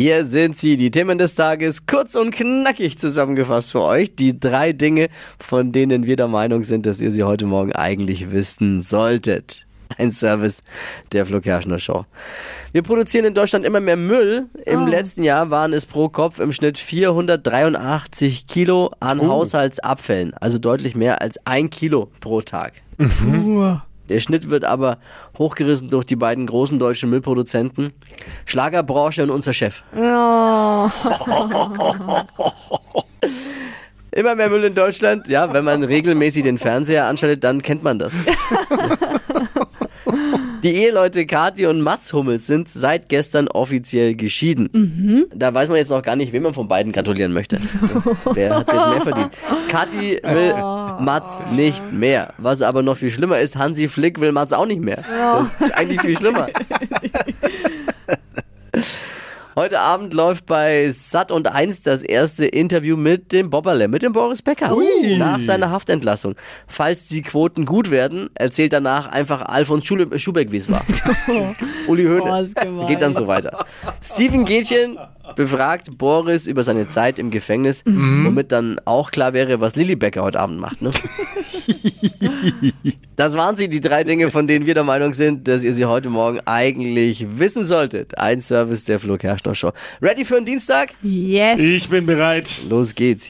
Hier sind sie, die Themen des Tages, kurz und knackig zusammengefasst für euch. Die drei Dinge, von denen wir der Meinung sind, dass ihr sie heute Morgen eigentlich wissen solltet. Ein Service der Flo Kerschner Show. Wir produzieren in Deutschland immer mehr Müll. Im letzten Jahr waren es pro Kopf im Schnitt 483 Kilo an Haushaltsabfällen. Also deutlich mehr als ein Kilo pro Tag. Der Schnitt wird aber hochgerissen durch die beiden großen deutschen Müllproduzenten. Schlagerbranche und unser Chef. Immer mehr Müll in Deutschland. Ja, wenn man regelmäßig den Fernseher anschaltet, dann kennt man das. Die Eheleute Kathi und Mats Hummels sind seit gestern offiziell geschieden. Da weiß man jetzt noch gar nicht, wem man von beiden gratulieren möchte. Wer hat jetzt mehr verdient? Kathi will Mats nicht mehr. Was aber noch viel schlimmer ist, Hansi Flick will Mats auch nicht mehr. Das ist eigentlich viel schlimmer. Heute Abend läuft bei Sat und 1 das erste Interview mit dem Bobberle, mit dem Boris Becker. Nach seiner Haftentlassung. Falls die Quoten gut werden, erzählt danach einfach Alfons Schule, Schubeck, wie es war. Uli Hoeneß. gemein. Geht dann so weiter. Steven Gätchen befragt Boris über seine Zeit im Gefängnis, womit dann auch klar wäre, was Lilly Becker heute Abend macht. Ne? Das waren sie, die drei Dinge, von denen wir der Meinung sind, dass ihr sie heute Morgen eigentlich wissen solltet. Ein Service der Flo Kerschner Show. Ready für den Dienstag? Yes. Ich bin bereit. Los geht's.